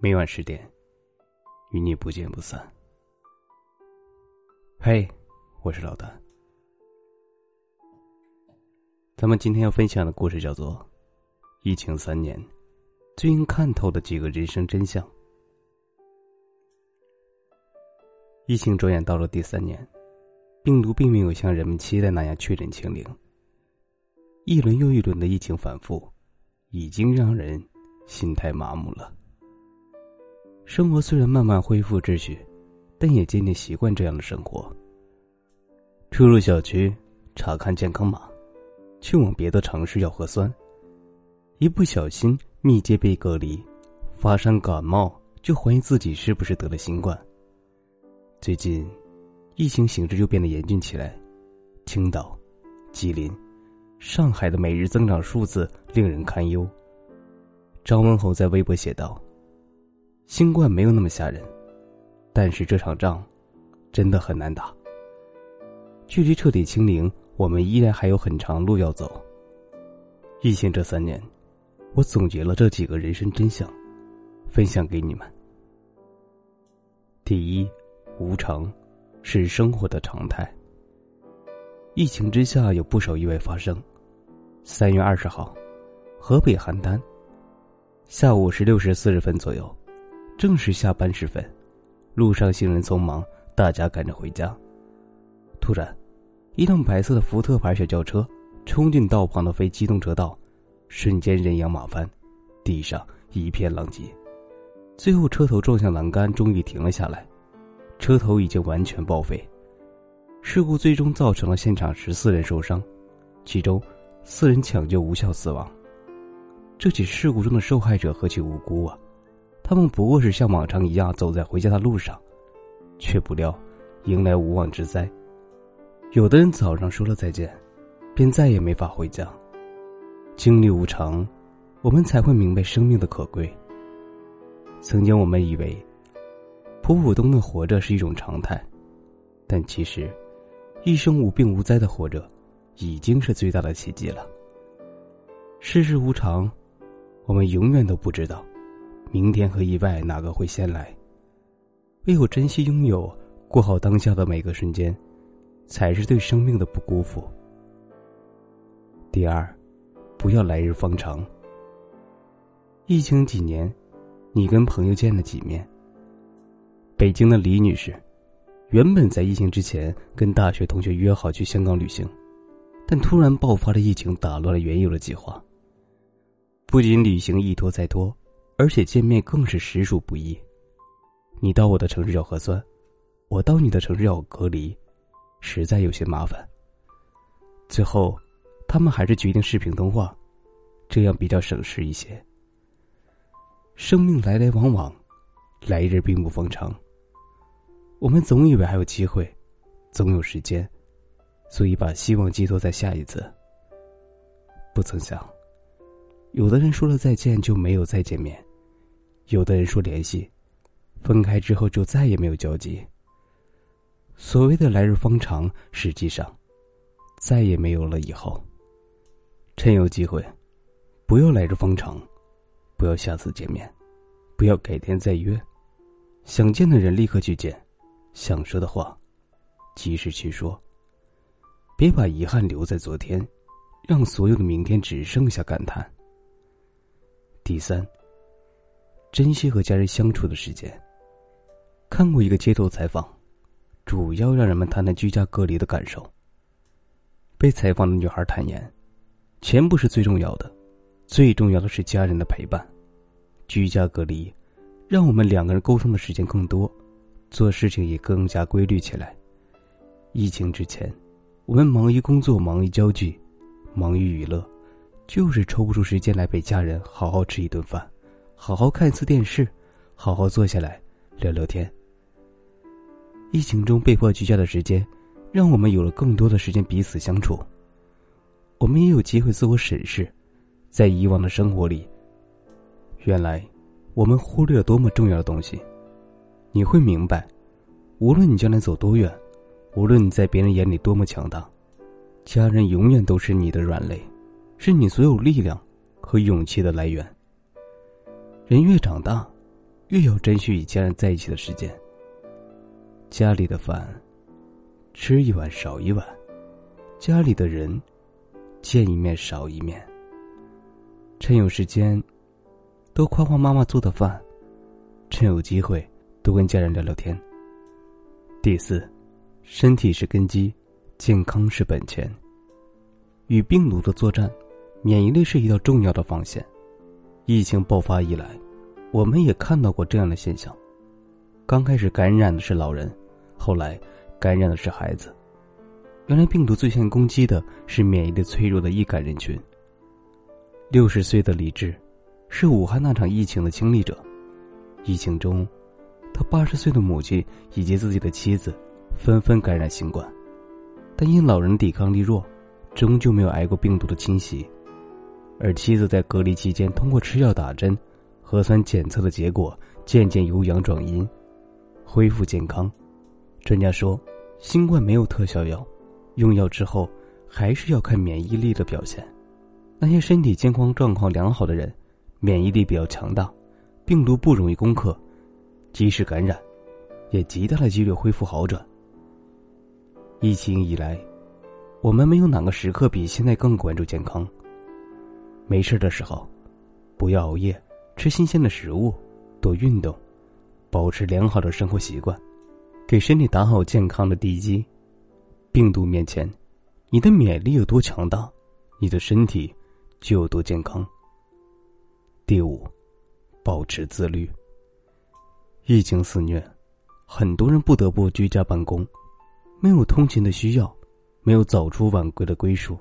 每晚十点，与你不见不散。嘿，我是老大。咱们今天要分享的故事叫做《疫情三年，最应看透的几个人生真相》。疫情转眼到了第三年，病毒并没有像人们期待那样确诊清零。一轮又一轮的疫情反复，已经让人心态麻木了。生活虽然慢慢恢复秩序，但也渐渐习惯这样的生活。出入小区查看健康码，去往别的城市要核酸，一不小心密接被隔离，发生感冒就怀疑自己是不是得了新冠。最近，疫情形势又变得严峻起来，青岛、吉林、上海的每日增长数字令人堪忧。张文宏在微博写道。新冠没有那么吓人，但是这场仗真的很难打。距离彻底清零，我们依然还有很长路要走。疫情这三年，我总结了这几个人生真相，分享给你们。第一，无常是生活的常态。疫情之下，有不少意外发生。三月二十号，河北邯郸，下午十六时四十分左右。正是下班时分，路上行人匆忙，大家赶着回家。突然，一辆白色的福特牌小轿车冲进道旁的非机动车道，瞬间人仰马翻，地上一片狼藉。最后，车头撞向栏杆，终于停了下来，车头已经完全报废。事故最终造成了现场十四人受伤，其中四人抢救无效死亡。这起事故中的受害者何其无辜啊！他们不过是像往常一样走在回家的路上，却不料迎来无妄之灾。有的人早上说了再见，便再也没法回家。经历无常，我们才会明白生命的可贵。曾经我们以为普普通通活着是一种常态，但其实一生无病无灾的活着，已经是最大的奇迹了。世事无常，我们永远都不知道。明天和意外哪个会先来？唯有珍惜拥有，过好当下的每个瞬间，才是对生命的不辜负。第二，不要来日方长。疫情几年，你跟朋友见了几面？北京的李女士，原本在疫情之前跟大学同学约好去香港旅行，但突然爆发了疫情，打乱了原有的计划。不仅旅行一拖再拖。而且见面更是实属不易。你到我的城市要核酸，我到你的城市要隔离，实在有些麻烦。最后，他们还是决定视频通话，这样比较省事一些。生命来来往往，来日并不方长。我们总以为还有机会，总有时间，所以把希望寄托在下一次。不曾想，有的人说了再见就没有再见面。有的人说联系，分开之后就再也没有交集。所谓的来日方长，实际上再也没有了以后。趁有机会，不要来日方长，不要下次见面，不要改天再约。想见的人立刻去见，想说的话及时去说。别把遗憾留在昨天，让所有的明天只剩下感叹。第三。珍惜和家人相处的时间。看过一个街头采访，主要让人们谈谈居家隔离的感受。被采访的女孩坦言：“钱不是最重要的，最重要的是家人的陪伴。居家隔离，让我们两个人沟通的时间更多，做事情也更加规律起来。疫情之前，我们忙于工作，忙于交际，忙于娱乐，就是抽不出时间来陪家人好好吃一顿饭。”好好看一次电视，好好坐下来聊聊天。疫情中被迫居家的时间，让我们有了更多的时间彼此相处。我们也有机会自我审视，在以往的生活里，原来我们忽略了多么重要的东西。你会明白，无论你将来走多远，无论你在别人眼里多么强大，家人永远都是你的软肋，是你所有力量和勇气的来源。人越长大，越要珍惜与家人在一起的时间。家里的饭，吃一碗少一碗；家里的人，见一面少一面。趁有时间，多夸夸妈妈做的饭；趁有机会，多跟家人聊聊天。第四，身体是根基，健康是本钱。与病毒的作战，免疫力是一道重要的防线。疫情爆发以来，我们也看到过这样的现象：刚开始感染的是老人，后来感染的是孩子。原来病毒最先攻击的是免疫力脆弱的易感人群。六十岁的李志，是武汉那场疫情的亲历者。疫情中，他八十岁的母亲以及自己的妻子，纷纷感染新冠，但因老人抵抗力弱，终究没有挨过病毒的侵袭。而妻子在隔离期间，通过吃药、打针、核酸检测的结果，渐渐由阳转阴，恢复健康。专家说，新冠没有特效药，用药之后还是要看免疫力的表现。那些身体健康状况良好的人，免疫力比较强大，病毒不容易攻克，即使感染，也极大的几率恢复好转。疫情以来，我们没有哪个时刻比现在更关注健康。没事的时候，不要熬夜，吃新鲜的食物，多运动，保持良好的生活习惯，给身体打好健康的地基。病毒面前，你的免疫力有多强大，你的身体就有多健康。第五，保持自律。疫情肆虐，很多人不得不居家办公，没有通勤的需要，没有早出晚归的归属，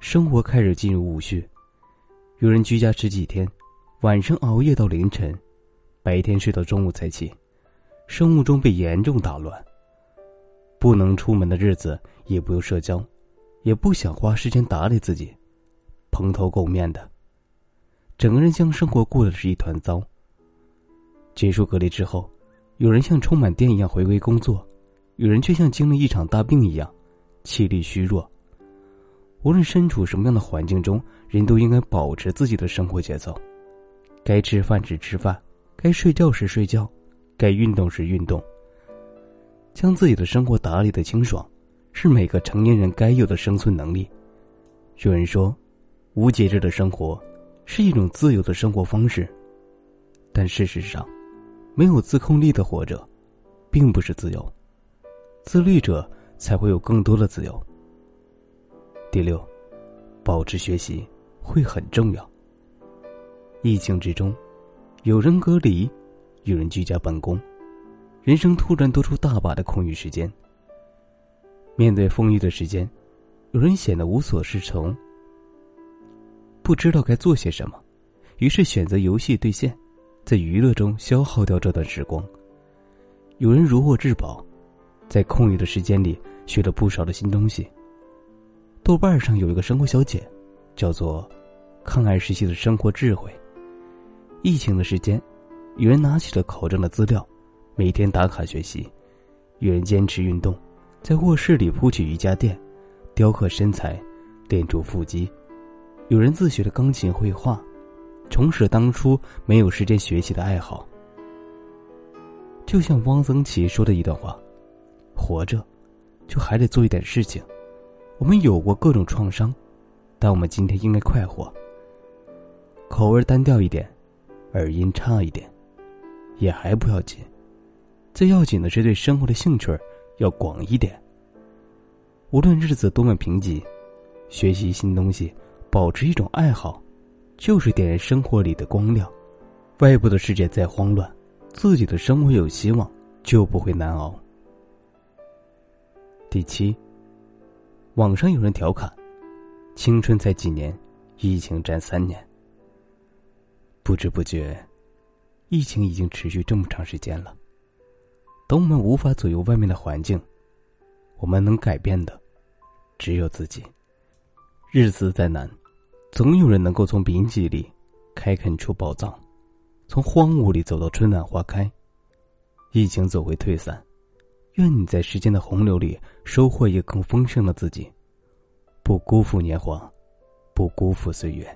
生活开始进入无序。有人居家十几天，晚上熬夜到凌晨，白天睡到中午才起，生物钟被严重打乱。不能出门的日子，也不用社交，也不想花时间打理自己，蓬头垢面的，整个人将生活过的是一团糟。结束隔离之后，有人像充满电一样回归工作，有人却像经历一场大病一样，气力虚弱。无论身处什么样的环境中，人都应该保持自己的生活节奏。该吃饭时吃饭，该睡觉时睡觉，该运动时运动。将自己的生活打理的清爽，是每个成年人该有的生存能力。有人说，无节制的生活是一种自由的生活方式，但事实上，没有自控力的活着，并不是自由。自律者才会有更多的自由。第六，保持学习会很重要。疫情之中，有人隔离，有人居家办公，人生突然多出大把的空余时间。面对丰裕的时间，有人显得无所适从，不知道该做些什么，于是选择游戏兑现，在娱乐中消耗掉这段时光。有人如获至宝，在空余的时间里学了不少的新东西。豆瓣上有一个生活小姐，叫做“抗癌时期的生活智慧”。疫情的时间，有人拿起了考证的资料，每天打卡学习；有人坚持运动，在卧室里铺起瑜伽垫，雕刻身材，练出腹肌；有人自学了钢琴、绘画，重拾当初没有时间学习的爱好。就像汪曾祺说的一段话：“活着，就还得做一点事情。”我们有过各种创伤，但我们今天应该快活。口味单调一点，耳音差一点，也还不要紧。最要紧的是对生活的兴趣要广一点。无论日子多么贫瘠，学习新东西，保持一种爱好，就是点燃生活里的光亮。外部的世界再慌乱，自己的生活有希望，就不会难熬。第七。网上有人调侃：“青春才几年，疫情占三年。”不知不觉，疫情已经持续这么长时间了。等我们无法左右外面的环境，我们能改变的只有自己。日子再难，总有人能够从贫瘠里开垦出宝藏，从荒芜里走到春暖花开。疫情走会退散。愿你在时间的洪流里收获一更丰盛的自己，不辜负年华，不辜负岁月。